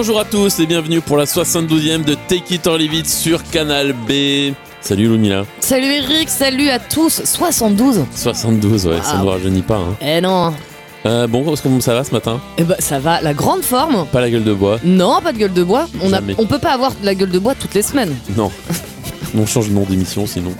Bonjour à tous et bienvenue pour la 72e de Take It or Leave It sur Canal B. Salut Lumila. Salut Eric, salut à tous. 72 72, ouais, ça ne nous rajeunit pas. Hein. Eh non. Euh, bon, comment ça va ce matin? Eh ben ça va, la grande forme. Pas la gueule de bois Non, pas de gueule de bois. On, a, Jamais. on peut pas avoir de la gueule de bois toutes les semaines. Non. on change de nom d'émission sinon.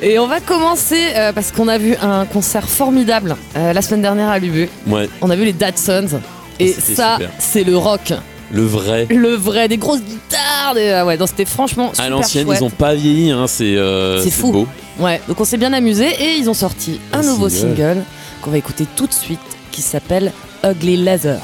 Et on va commencer euh, parce qu'on a vu un concert formidable euh, la semaine dernière à l'UB. Ouais, On a vu les Datsuns. Et C'était ça, super. c'est le rock. Le vrai. Le vrai, des grosses guitares. Des... ah ouais, donc c'était franchement super À l'ancienne, ils ont pas vieilli, hein, c'est euh, C'est fou. beau. Ouais, donc on s'est bien amusé et ils ont sorti un, Un nouveau single. single qu'on va écouter tout de suite qui s'appelle Ugly Leather.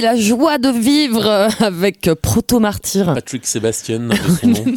Oui, la joie de vivre euh, avec euh, Proto Martyr. Patrick Sébastien, son nom.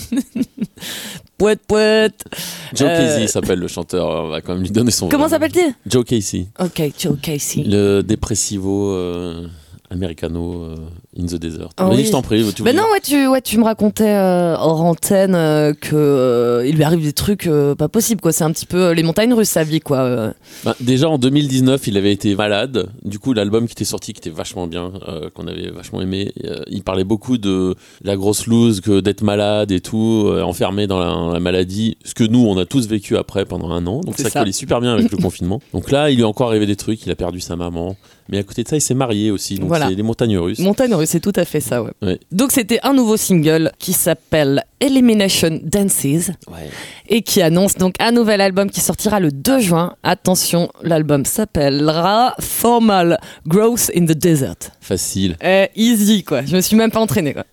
Joe Euh, Casey s'appelle le chanteur. On va quand même lui donner son Comment s'appelle-t-il? Joe Casey. Ok, Joe Casey. Le dépressivo euh, americano in the desert. Ah oui. je t'en prie. Tu Ben veux non, ouais, tu, ouais, tu me racontais euh, hors antenne euh, que euh, il lui arrive des trucs euh, pas possibles, quoi. C'est un petit peu euh, les montagnes russes, sa vie, quoi. Bah, déjà en 2019, il avait été malade. Du coup, l'album qui était sorti, qui était vachement bien, qu'on avait vachement aimé, il parlait beaucoup de la grosse loose, que d'être malade et tout, enfermé dans la, la maladie. Ce que nous, on a tous vécu après pendant un an. Donc ça, ça. collait super bien avec le confinement. Donc là, il lui est encore arrivé des trucs. Il a perdu sa maman. Mais à côté de ça, il s'est marié aussi. Donc Voilà. c'est les montagnes russes. Montagne c'est tout à fait ça, ouais. Donc c'était un nouveau single qui s'appelle Elimination Dances Ouais. et qui annonce donc un nouvel album qui sortira le 2 juin. Attention, l'album s'appellera Formal Growth in the Desert. Facile. Eh, easy, quoi. Je me suis même pas entraîné, quoi.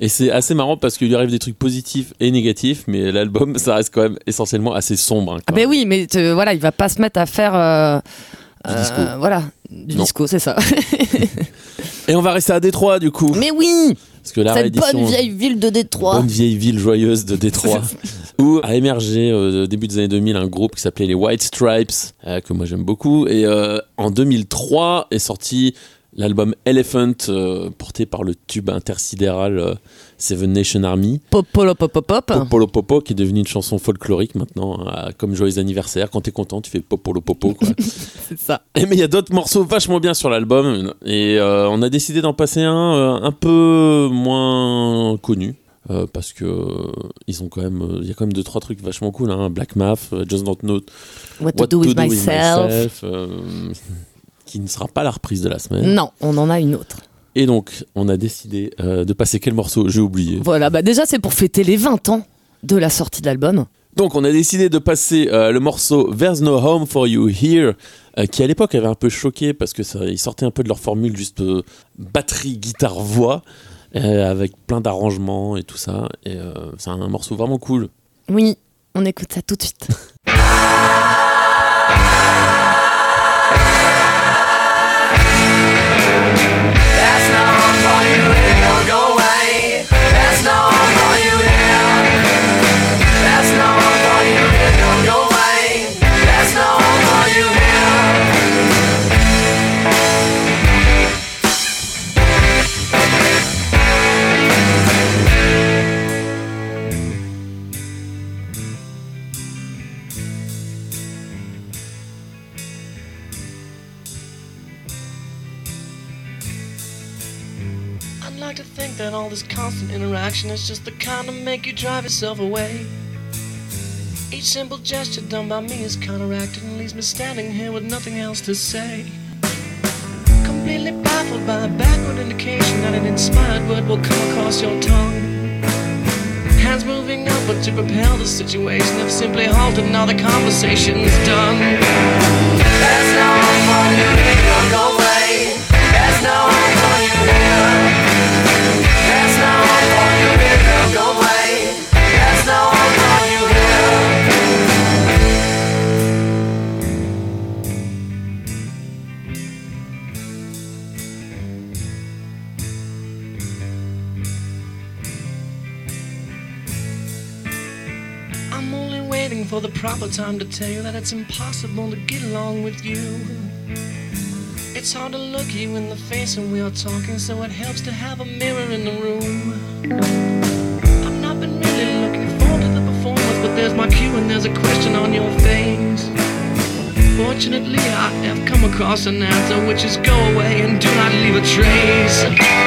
Et c'est assez marrant parce qu'il lui arrive des trucs positifs et négatifs, mais l'album, ça reste quand même essentiellement assez sombre. hein, Ah ben oui, mais te- voilà, il va pas se mettre à faire euh, Du euh, disco. voilà, du Non. disco, c'est ça. Et on va rester à Détroit du coup. mais oui, Parce que la cette bonne vieille ville de Détroit. Bonne vieille ville joyeuse de Détroit, où a émergé euh, au début des années 2000 un groupe qui s'appelait les White Stripes, euh, que moi j'aime beaucoup. Et euh, en 2003 est sorti l'album Elephant, euh, porté par le tube intersidéral euh, Seven Nation Army. Pop, pop, pop, pop, pop. Popolo Popo, qui est devenu une chanson folklorique maintenant, euh, comme Joyeux anniversaire. Quand t'es content, tu fais Popolo Popo. C'est ça. Et mais il y a d'autres morceaux vachement bien sur l'album et euh, on a décidé d'en passer un euh, un peu moins connu. euh, parce que euh, ils ont quand même, euh, il y a quand même deux trois trucs vachement cool, hein. Black Math, euh, Just Don't Know What, to do with myself. myself, euh, qui ne sera pas la reprise de la semaine. Non, on en a une autre. Et donc on a décidé euh, de passer quel morceau? J'ai oublié. Voilà, bah déjà c'est pour fêter les 20 ans de la sortie de l'album. Donc on a décidé de passer euh, le morceau There's No Home for You Here, euh, qui à l'époque avait un peu choqué parce que ça, ils sortaient un peu de leur formule juste batterie, guitare, voix, avec plein d'arrangements et tout ça. Et c'est un morceau vraiment cool. Oui, on écoute ça tout de suite. that all this constant interaction is just the kind to make you drive yourself away. Each simple gesture done by me is counteracted and leaves me standing here with nothing else to say. Completely baffled by a backward indication that an inspired word will come across your tongue. Hands moving up, but to propel the situation have simply halted. Now the conversation's done. Time to tell you that it's impossible to get along with you. It's hard to look you in the face when we are talking, so it helps to have a mirror in the room. I've not been really looking forward to the performance, but there's my cue and there's a question on your face. Fortunately, I have come across an answer, which is go away and do not leave a trace.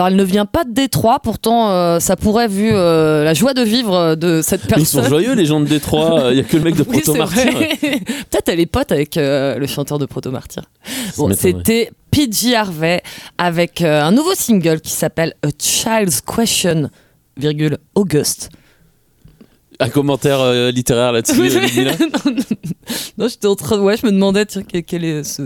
Alors, elle ne vient pas de Détroit, pourtant, euh, ça pourrait, vu euh, la joie de vivre de cette Ils sont personne. joyeux, les gens de Détroit. Il y a que le mec de Proto Martyr. Peut-être elle est pote avec euh, le chanteur de Proto Martyr. Bon, c'était PG Harvey avec un nouveau single qui s'appelle A Child's Question, virgule, August. Un commentaire euh, littéraire là-dessus. non, non, non, j'étais en train de- ouais, je me demandais tiens, quel, est ce,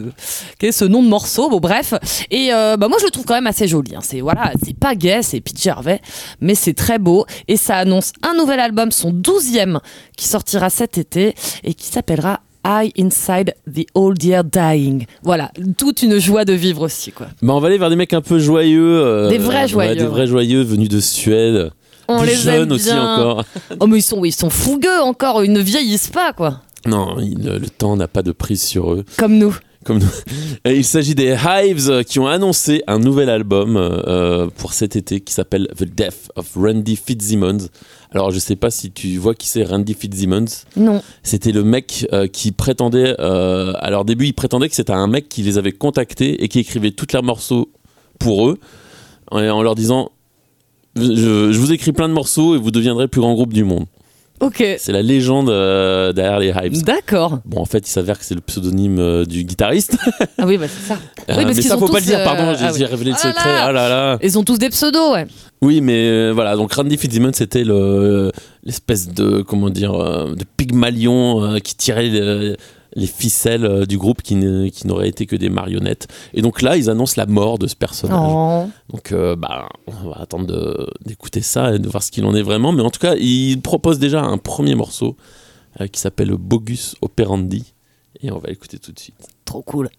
quel est ce nom de morceau. Bon, bref. Et euh, bah, moi, je le trouve quand même assez joli. hein. C'est voilà, c'est pas gay, c'est PJ Harvey, mais c'est très beau. Et ça annonce un nouvel album, son douzième, qui sortira cet été et qui s'appellera I Inside the Old Year Dying. Voilà, toute une joie de vivre aussi, quoi. Bah, on va aller vers des mecs un peu joyeux. euh, Des vrais ouais, joyeux, des ouais. vrais joyeux venus de Suède. On les jeunes aime aussi bien. encore. Oh, mais ils sont, ils sont fougueux encore, ils ne vieillissent pas, quoi. Non, il- le temps n'a pas de prise sur eux. Comme nous. Comme nous. Et il s'agit des Hives euh, qui ont annoncé un nouvel album euh, pour cet été qui s'appelle The Death of Randy Fitzsimmons. Alors je sais pas si tu vois qui c'est Randy Fitzsimmons. Non. C'était le mec euh, qui prétendait, euh, à leur début, il prétendait que c'était un mec qui les avait contactés et qui écrivait tous leurs morceaux pour eux, en leur disant je, je vous écris plein de morceaux et vous deviendrez le plus grand groupe du monde. Ok. C'est la légende euh, derrière les Hives. D'accord. Bon, en fait, il s'avère que c'est le pseudonyme euh, du guitariste. Ah oui, bah c'est ça. Euh, parce mais ça, faut pas le dire, euh, pardon, j'ai ah oui. j'ai révélé le Ah secret. là. Ah là là. Ils ont tous des pseudos, ouais. Oui, mais euh, voilà, donc Randy Fitzsimmons, c'était le- l'espèce de, comment dire, euh, de pygmalion euh, qui tirait les ficelles euh, du groupe qui, n'auraient été que des marionnettes. Et donc là, ils annoncent la mort de ce personnage. Oh. Donc, euh, bah, on va attendre d'écouter ça et de voir ce qu'il en est vraiment. Mais en tout cas, il propose déjà un premier morceau euh, qui s'appelle Bogus Operandi. Et on va l'écouter tout de suite. Trop cool.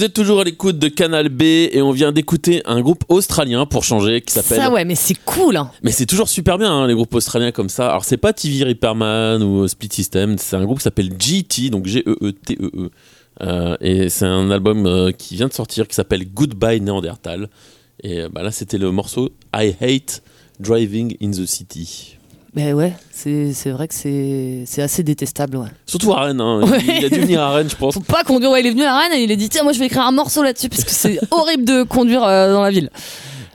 Vous êtes toujours à l'écoute de Canal B et on vient d'écouter un groupe australien pour changer qui s'appelle. Ça, ouais, mais c'est cool. hein. Mais c'est toujours super bien hein, les groupes australiens comme ça. Alors c'est pas TV Repairman ou Split System, c'est un groupe qui s'appelle GT, donc G-E-E-T-E-E. Euh, et c'est un album euh, qui vient de sortir qui s'appelle Goodbye Néandertal. Et euh, bah, là c'était le morceau I Hate Driving in the City. Mais ouais, c'est vrai que c'est assez détestable. Ouais. Surtout à Rennes, hein. Ouais. il a dû venir à Rennes je pense. Faut pas conduire. Ouais, il est venu à Rennes et il a dit tiens, moi je vais écrire un morceau là-dessus parce que c'est horrible de conduire euh, dans la ville.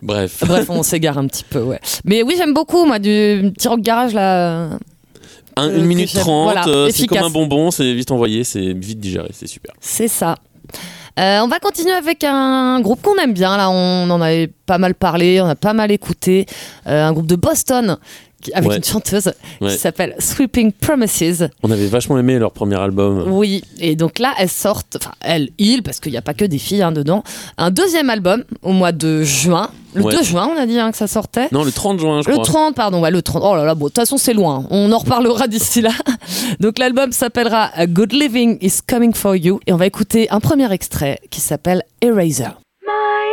Bref. Bref, on s'égare un petit peu, ouais. Mais oui, j'aime beaucoup, moi, du petit rock garage là. Un- Euh, une minute trente, Voilà, euh, c'est comme un bonbon, c'est vite envoyé, c'est vite digéré, c'est super. C'est ça. Euh, on va continuer avec un groupe qu'on aime bien. Là, on en avait pas mal parlé, on a pas mal écouté. Euh, un groupe de Boston avec Ouais. une chanteuse Ouais. qui s'appelle Sweeping Promises. On avait vachement aimé leur premier album. Oui, et donc là, elles sortent, enfin, elles, ils, parce qu'il n'y a pas que des filles hein, dedans, un deuxième album au mois de juin. Le Ouais. 2 juin, on a dit hein, que ça sortait. Non, le 30 juin, je Le crois. 30, pardon, ouais, le 30. Oh là là, bon, de toute façon, c'est loin. On en reparlera d'ici là. Donc, l'album s'appellera A Good Living is Coming for You. Et on va écouter un premier extrait qui s'appelle Eraser. My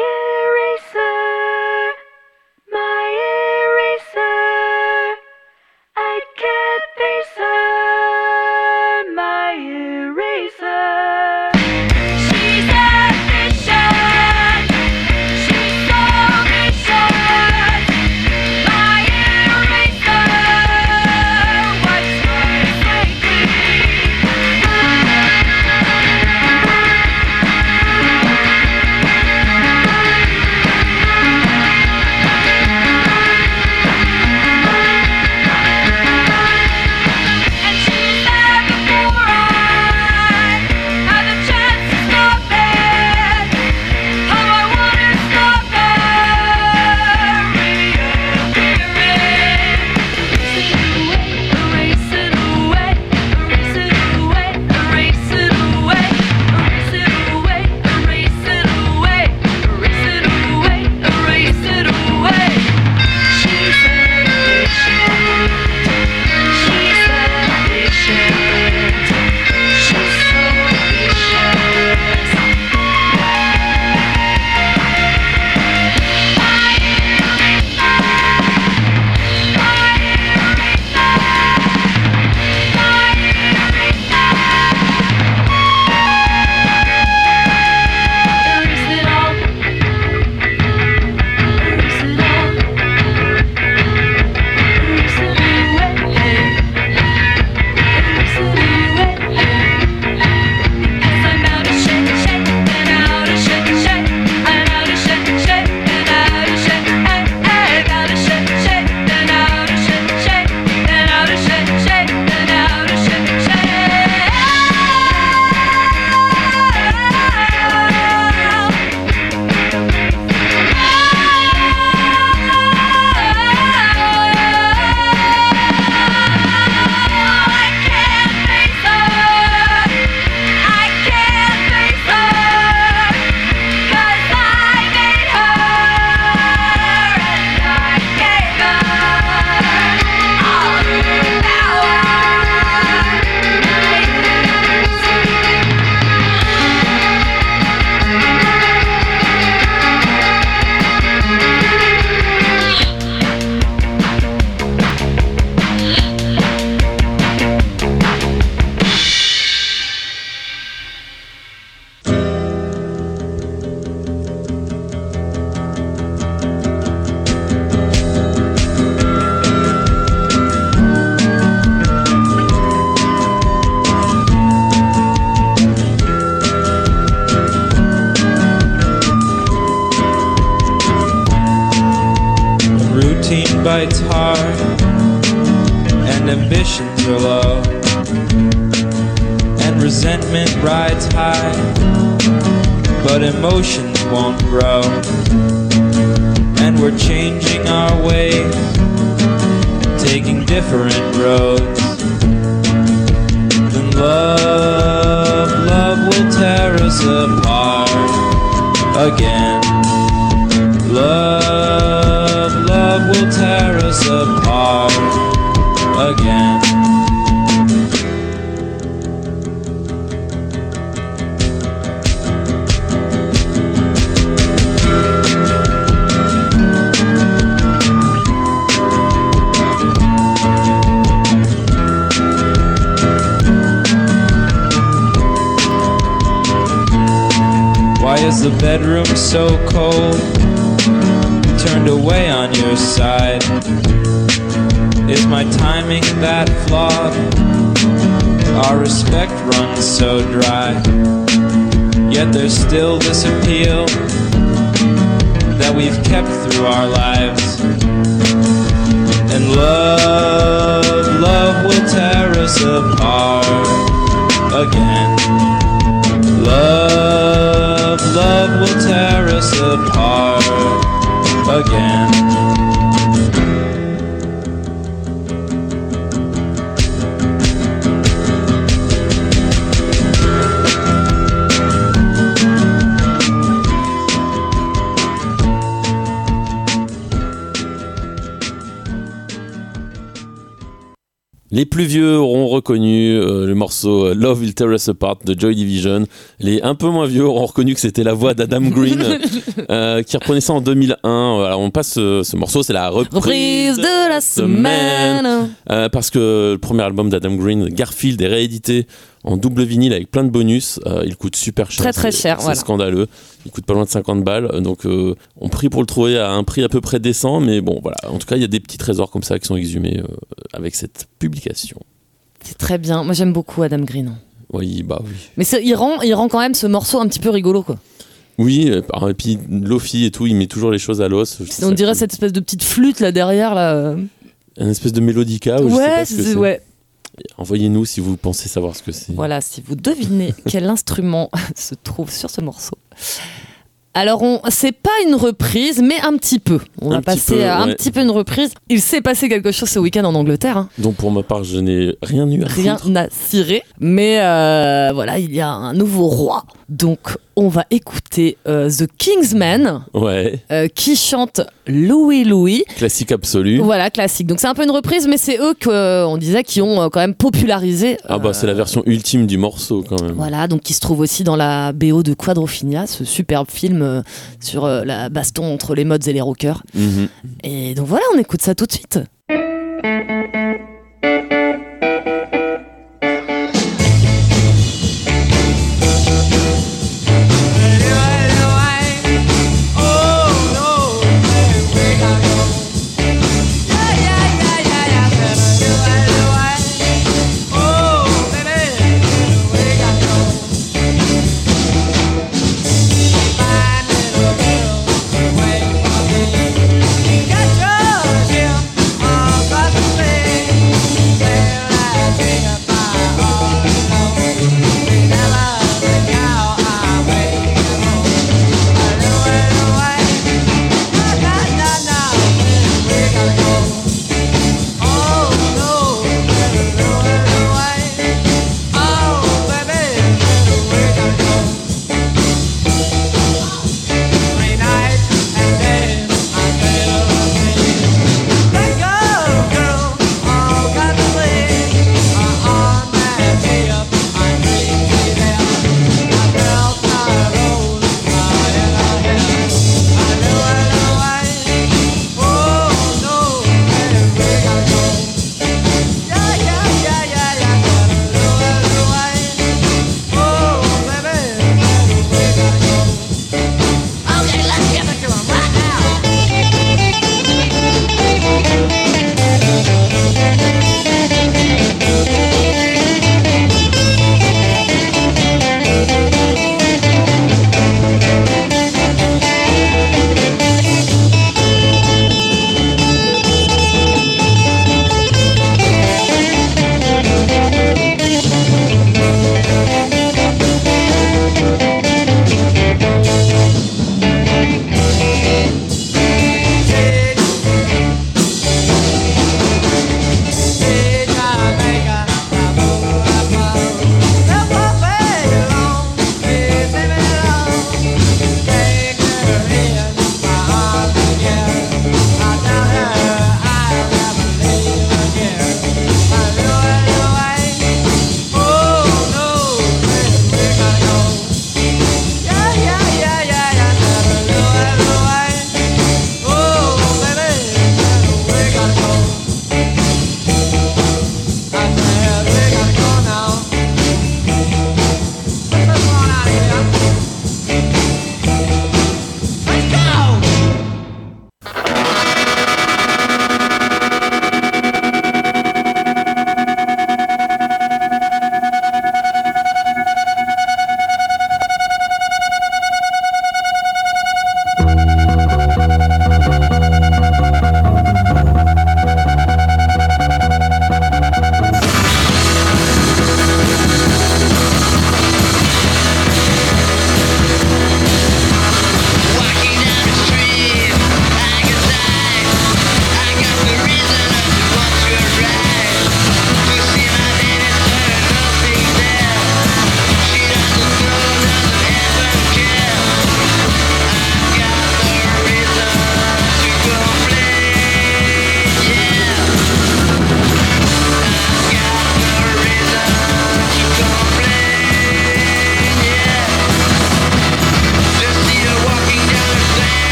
bites hard, and ambitions are low, and resentment rides high, but emotions won't grow. And we're changing our ways, taking different roads. And love, love will tear us apart again. Love, us apart again. Why is the bedroom so cold? Away on your side. Is my timing that flawed? Our respect runs so dry. Yet there's still this appeal that we've kept through our lives. And love, love will tear us apart again. Love, love will tear us apart again. Les plus vieux auront reconnu euh, le morceau euh, Love Will Tear Us Apart de Joy Division. Les un peu moins vieux auront reconnu que c'était la voix d'Adam Green euh, qui reprenait ça en 2001. Voilà, on passe ce morceau, c'est la reprise, Reprise de la semaine. Euh, parce que le premier album d'Adam Green, Garfield, est réédité en double vinyle avec plein de bonus. Euh, il coûte super cher. Très, très cher, C'est voilà. scandaleux. Il coûte pas loin de 50 balles. Donc euh, on prie pour le trouver à un prix à peu près décent. Mais bon, voilà. En tout cas, il y a des petits trésors comme ça qui sont exhumés euh, avec cette publication. C'est très bien. Moi, j'aime beaucoup Adam Green. Oui, bah oui. Mais il rend, il rend quand même ce morceau un petit peu rigolo, quoi. Oui, et puis Lofi et tout, il met toujours les choses à l'os. On dirait cool. cette espèce de petite flûte là derrière, là. euh. Un espèce de mélodica. ou je sais ouais, pas ce que c'est- c'est. ouais. Envoyez-nous si vous pensez savoir ce que c'est. Voilà, si vous devinez quel instrument se trouve sur ce morceau. Alors, on, c'est pas une reprise, mais un petit peu. On Un va passer peu, à un ouais. petit peu une reprise. Il s'est passé quelque chose ce week-end en Angleterre. hein. Donc pour ma part, je n'ai rien eu à Rien foutre. n'a ciré. Mais euh, voilà, il y a un nouveau roi. Donc, on va écouter euh, The Kingsmen Ouais, euh, qui chante Louis Louis. classique absolu. Voilà, classique. Donc, c'est un peu une reprise, mais c'est eux qu'on disait qui ont euh, quand même popularisé. Ah bah c'est la version ultime du morceau quand même. Voilà, donc qui se trouve aussi dans la BO de Quadrophenia, ce superbe film euh, sur euh, la baston entre les mods et les rockers. Mhm. Et donc voilà, on écoute ça tout de suite.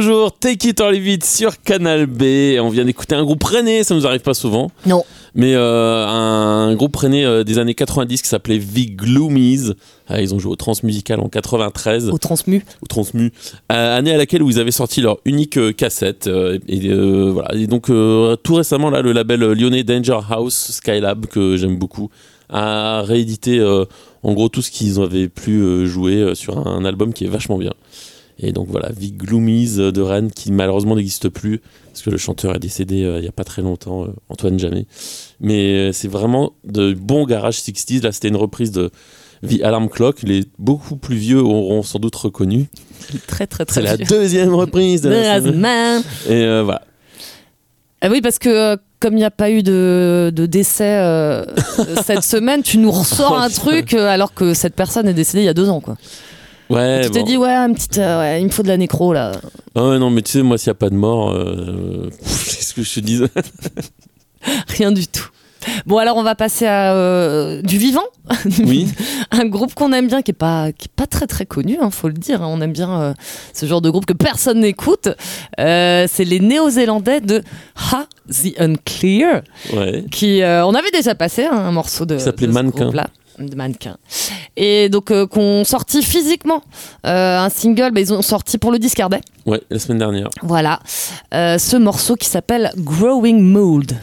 Toujours Take It or Leave It sur Canal B. On vient d'écouter un groupe rennais, ça nous arrive pas souvent. Non. Mais euh, un groupe rennais euh, des années 90 qui s'appelait The Gloomies. Ah, ils ont joué au Transmusical en 93 Au transmu. ou Transmu, euh, année à laquelle où ils avaient sorti leur unique euh, cassette. euh, et, voilà. et donc tout récemment, là, le label lyonnais Danger House Skylab, que j'aime beaucoup, a réédité en gros tout ce qu'ils avaient pu jouer euh, sur un album qui est vachement bien. Et donc voilà, The Gloomies de Rennes, qui malheureusement n'existe plus, parce que le chanteur est décédé euh, il n'y a pas très longtemps, euh, Antoine Jamais. Mais euh, c'est vraiment de bon garage 60s. Là, c'était une reprise de The Alarm Clock. Les beaucoup plus vieux auront sans doute reconnu. Très, très, très C'est la deuxième reprise de la. Et euh, voilà. Ah oui, parce que comme il n'y a pas eu de, de décès cette semaine, tu nous ressors un truc euh, alors que cette personne est décédée il y a deux ans. Quoi. Ouais, tu t'es bon. dit, ouais, un petit, euh, ouais, il me faut de la nécro là. Ah ouais, non, mais tu sais, moi, s'il n'y a pas de mort, euh, qu'est-ce que je te dis Rien du tout. Bon, alors on va passer à euh, du vivant. Oui. un groupe qu'on aime bien, qui est pas, qui est pas très très connu, hein, faut le dire. hein. On aime bien euh, ce genre de groupe que personne n'écoute. Euh, c'est les Néo-Zélandais de Ha the Unclear. Ouais. qui on avait déjà passé hein, un morceau de Qui s'appelait de ce Mannequin. De mannequin et donc euh, qu'on sorti physiquement euh, un single bah, ils ont sorti pour le discardet Ouais, la semaine dernière. voilà Euh, ce morceau qui s'appelle Growing Mold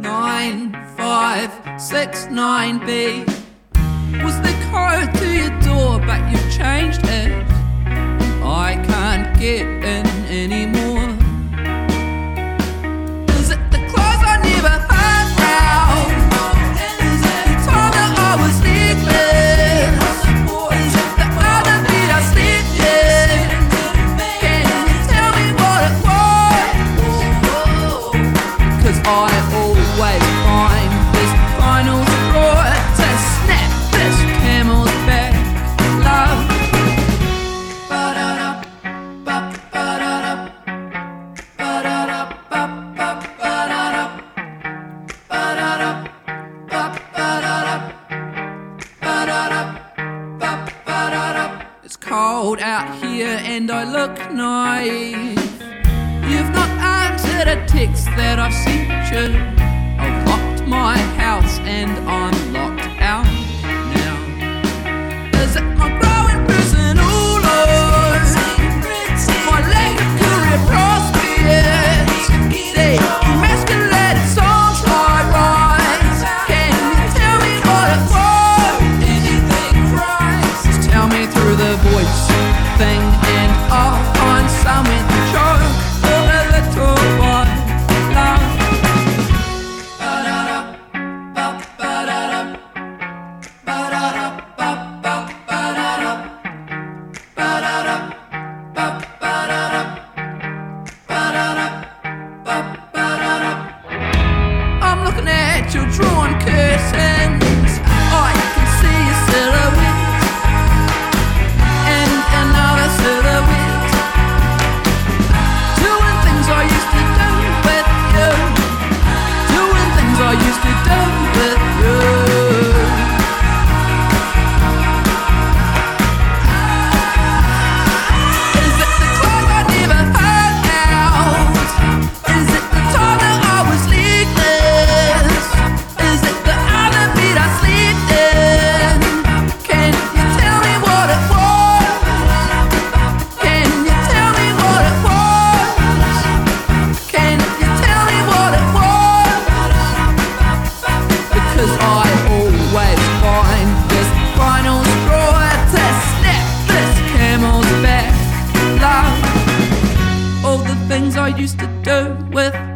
nine five six nine B was the code to your door, but you've changed it. I can't get in anymore. Cold out here and I look naive. You've not answered a text that I've sent you. I've locked my house and I'm locked out now. Is it my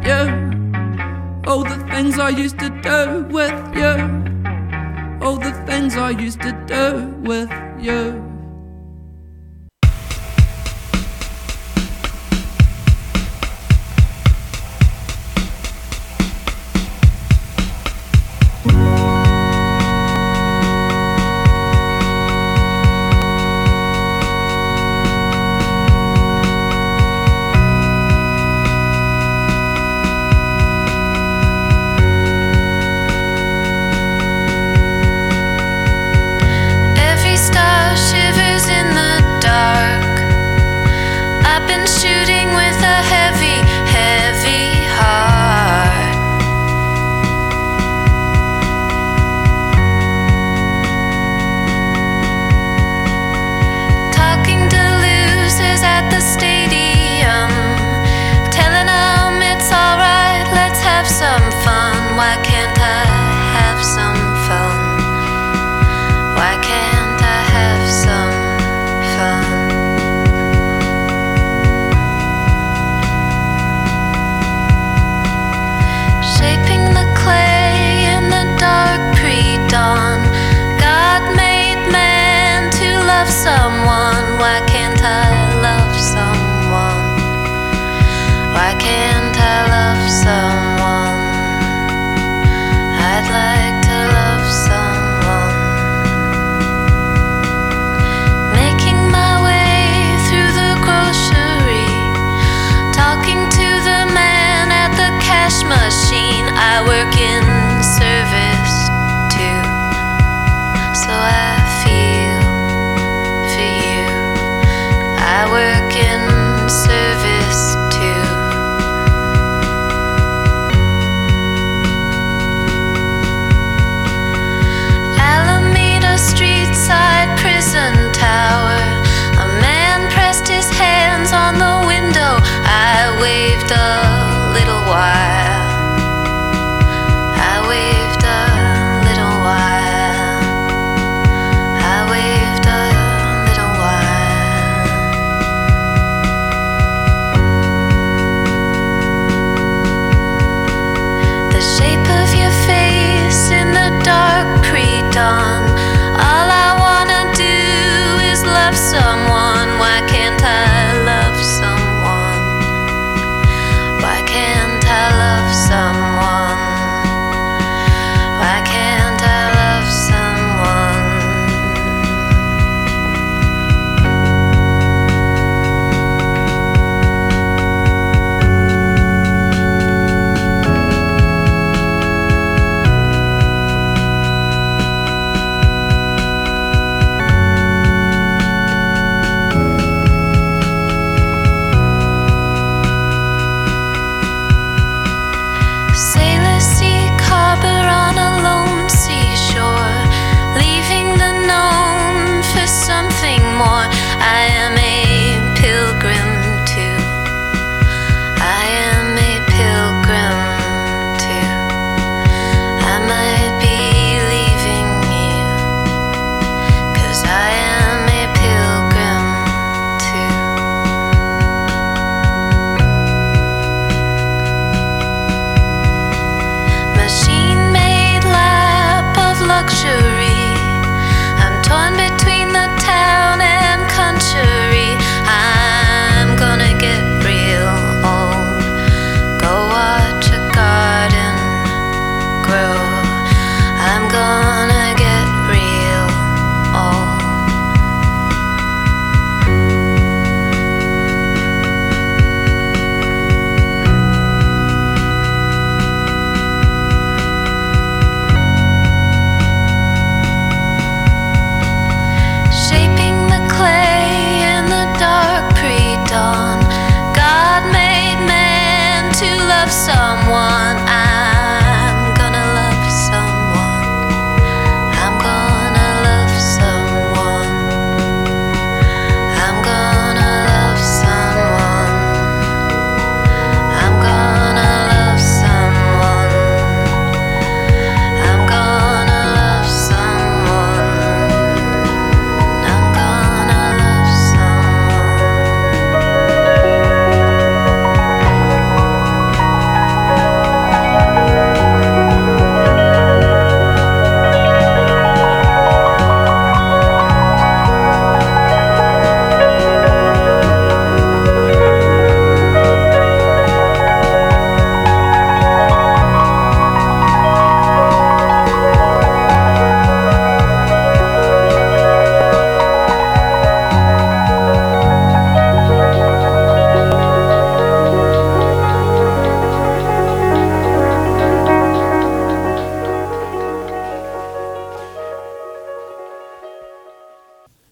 you. All the things I used to do with you. All the things I used to do with you.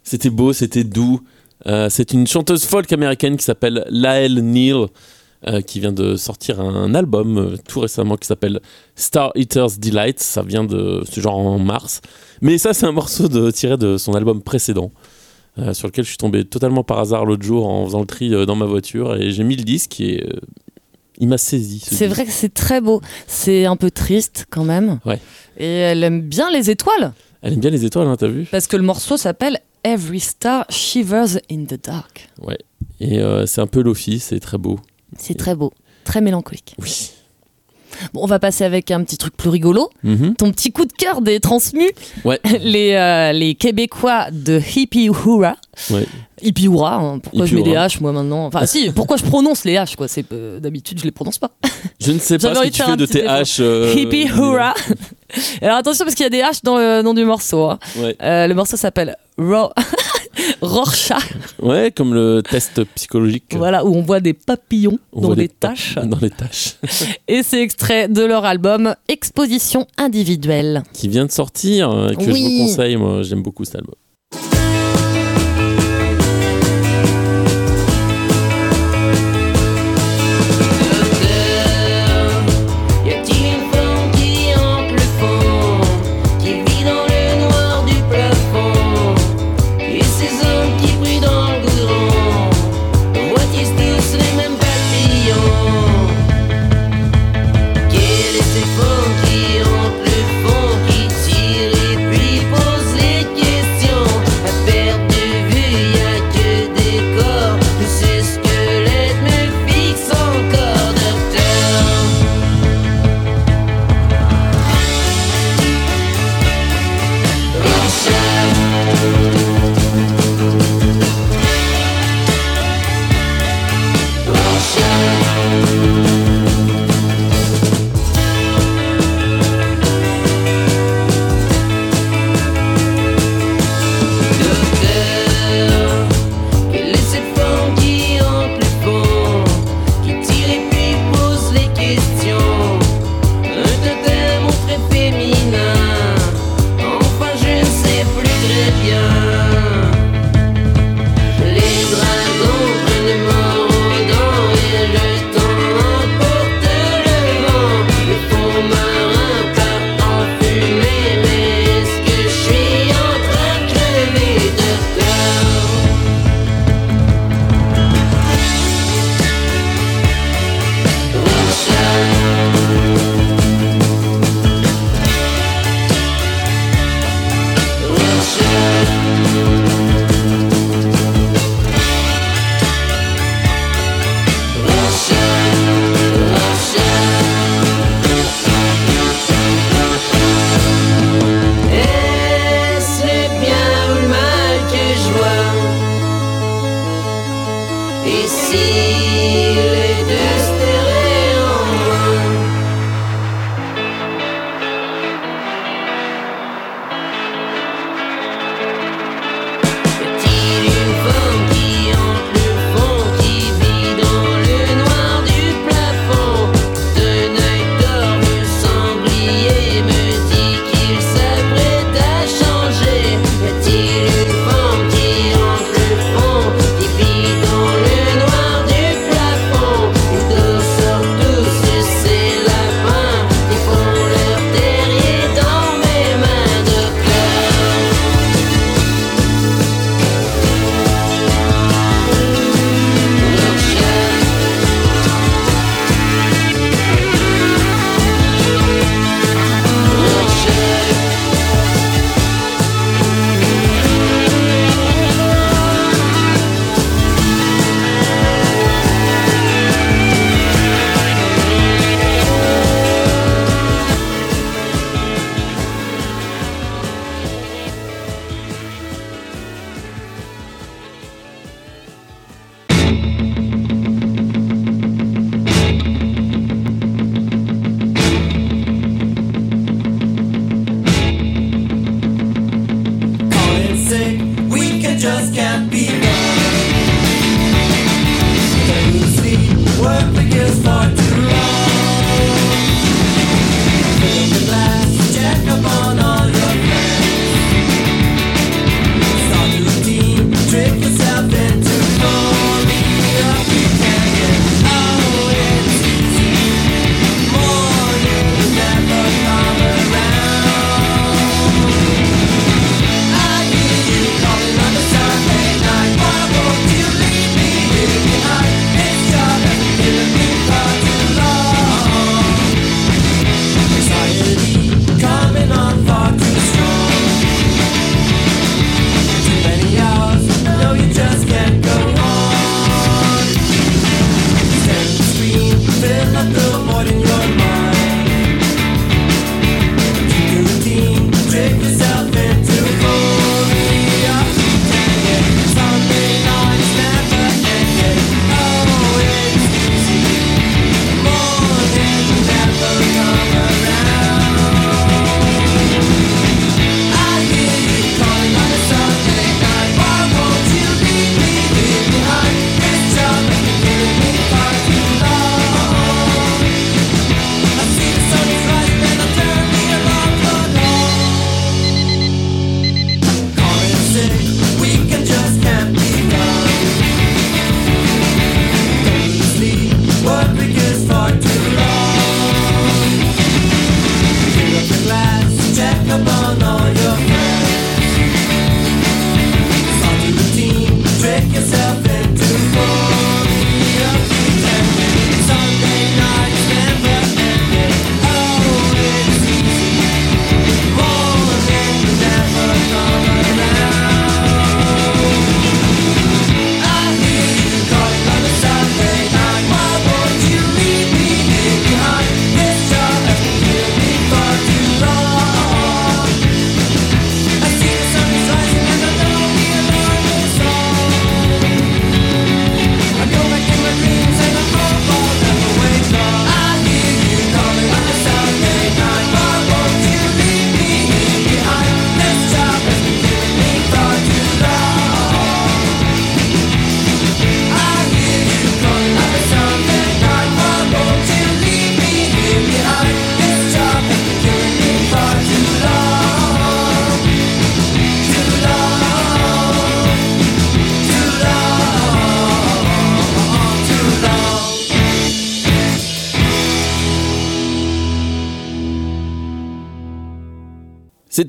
C'était beau, c'était doux. Euh, c'est une chanteuse folk américaine qui s'appelle Lael Neal, euh, qui vient de sortir un album euh, tout récemment qui s'appelle Star Eater's Delight. Ça vient de ce genre en mars. Mais ça, c'est un morceau de, tiré de son album précédent. sur lequel je suis tombé totalement par hasard l'autre jour en faisant le tri dans ma voiture et j'ai mis le disque et il m'a saisi. ce C'est vrai que c'est très beau. C'est un peu triste quand même. Ouais. Et elle aime bien les étoiles. Elle aime bien les étoiles, hein, t'as vu? Parce que le morceau s'appelle Every Star Shivers in the Dark. Ouais. Et euh, c'est un peu Lofi, c'est très beau. C'est très beau. Très mélancolique. Oui. Bon, on va passer avec un petit truc plus rigolo. Mhm. Ton petit coup de cœur des transmus. Ouais. Les, euh, les Québécois de Hippie Hura. Ouais. Hippie Hura, hein. pourquoi je mets des. H moi maintenant? Enfin, si, pourquoi je prononce les H quoi? C'est euh, D'habitude, je les prononce pas. Je ne sais pas ce que tu fais de tes. H. euh, Hippie Hura. Alors attention parce qu'il y a des H dans le nom du morceau. hein. Ouais. Euh, le morceau s'appelle Ro- Rorschach. ouais, comme le test psychologique. Voilà, où on voit des papillons On dans des taches. Dans les tâches. Et c'est extrait de leur album Exposition individuelle. qui vient de sortir, euh, que je vous conseille. Moi, j'aime beaucoup cet album.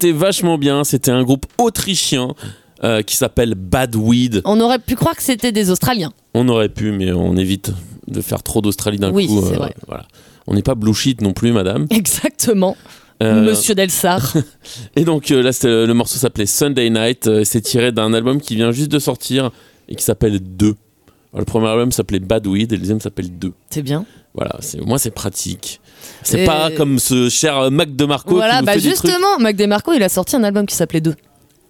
C'était vachement bien. C'était un groupe autrichien euh, qui s'appelle Bad Weed. On aurait pu croire que c'était des Australiens. On aurait pu, mais on évite de faire trop d'Australie d'un Oui, coup. vrai. Voilà. On n'est pas blue shit non plus, madame. Exactement. Euh, Monsieur Delsar. Et donc euh, là, le morceau s'appelait Sunday Night. euh, C'est tiré d'un album qui vient juste de sortir et qui s'appelle 2. Le premier album s'appelait Bad Weed et le deuxième s'appelle 2. C'est bien. Voilà, c'est moi c'est pratique. C'est Et- pas comme ce cher euh, Mac de Marco voilà, qui nous bah fait justement, Mac DeMarco, il a sorti un album qui s'appait 2.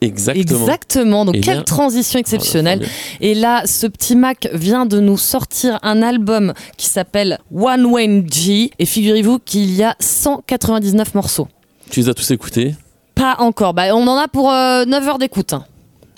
Exactement. Exactement. Donc, Et quelle transition exceptionnelle. Et là, ce petit Mac vient de nous sortir un album qui s'appelle One Wayne G. Et figurez-vous qu'il y a 199 morceaux. Tu les as tous écoutés? Pas encore. Bah, on en a pour 9 heures d'écoute. hein,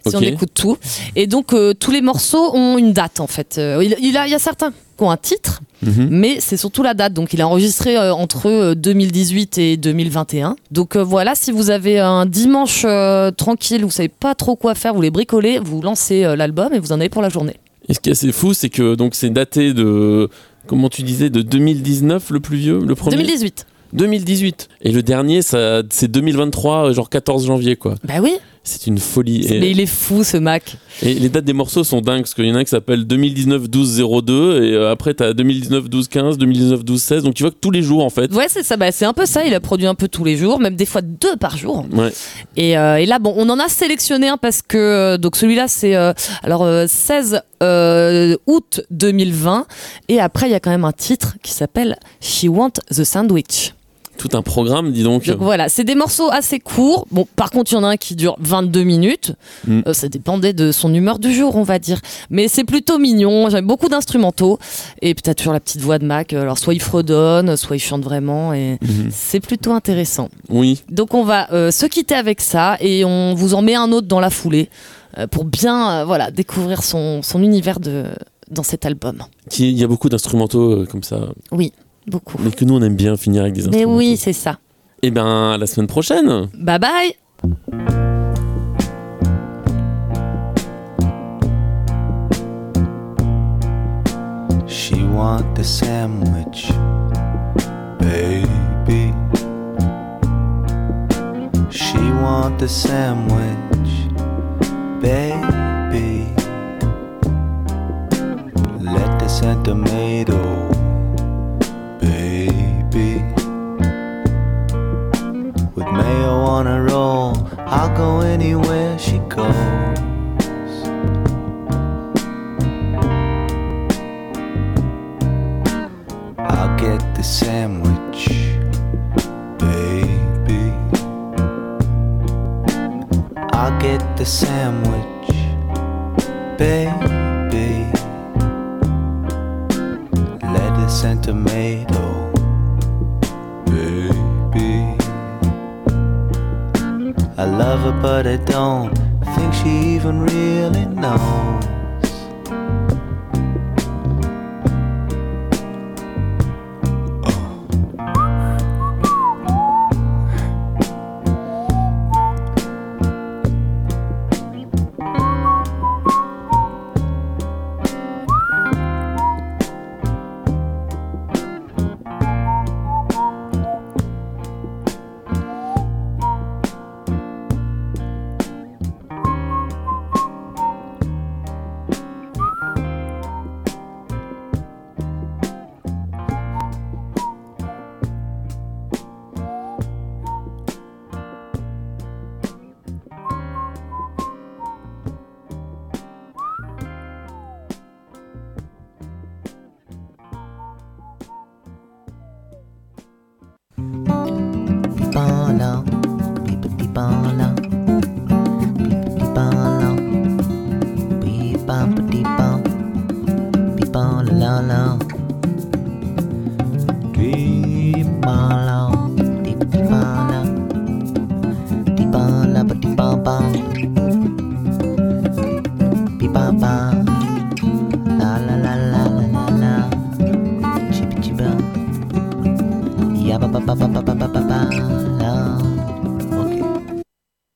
si on écoute tout. Et donc, euh, tous les morceaux ont une date, en fait. Euh, il, il a- il y a certains qui ont un titre, Mhm. mais c'est surtout la date. Donc, il a enregistré euh, entre euh, 2018 et 2021. Donc, euh, voilà, si vous avez un dimanche euh, tranquille, vous savez pas trop quoi faire, vous voulez bricoler, vous lancez euh, l'album et vous en avez pour la journée. Et ce qui est assez fou, c'est que donc c'est daté de comment tu disais de 2019 le plus vieux, le premier? 2018. 2018. Et le dernier, c'est 2023, euh, genre 14 janvier quoi. Bah oui, C'est une folie. Mais il est fou ce Mac. et les dates des morceaux sont dingues parce qu'il y en a un qui s'appelle 2019 12 02 et euh, après t'as 2019 12 15, 2019 12 16. Donc tu vois que tous les jours en fait. Ouais, c'est ça. Bah, c'est un peu ça. Il a produit un peu tous les jours, même des fois deux par jour. Ouais. Et, euh, et là, bon, on en a sélectionné un parce que euh, donc celui-là, c'est euh, alors euh, 16 euh, août 2020. Et après, il y a quand même un titre qui s'appelle She Want the Sandwich. Tout un programme, dis donc. Donc voilà, c'est des morceaux assez courts. Bon, par contre, il y en a un qui dure 22 minutes. Mm. Euh, ça dépendait de son humeur du jour, on va dire. Mais c'est plutôt mignon. J'aime beaucoup d'instrumentaux. Et puis, t'as toujours la petite voix de Mac. Alors, soit il fredonne, soit il chante vraiment. Et Mhm. c'est plutôt intéressant. Oui. Donc, on va euh, se quitter avec ça. Et on vous en met un autre dans la foulée. euh, pour bien euh, voilà, découvrir son, son univers de, dans cet album. Il y a beaucoup d'instrumentaux euh, comme ça, Oui, beaucoup. mais que nous on aime bien finir avec des Mais oui, c'est ça. Et ben à la semaine prochaine. Bye bye She want the sandwich, baby. She want the sandwich, baby. Let the and tomato, baby. With mayo on a roll, I'll go anywhere she goes. I'll get the sandwich, baby. I'll get the sandwich, baby. Lettuce and tomato, love her, but I don't think she even really knows.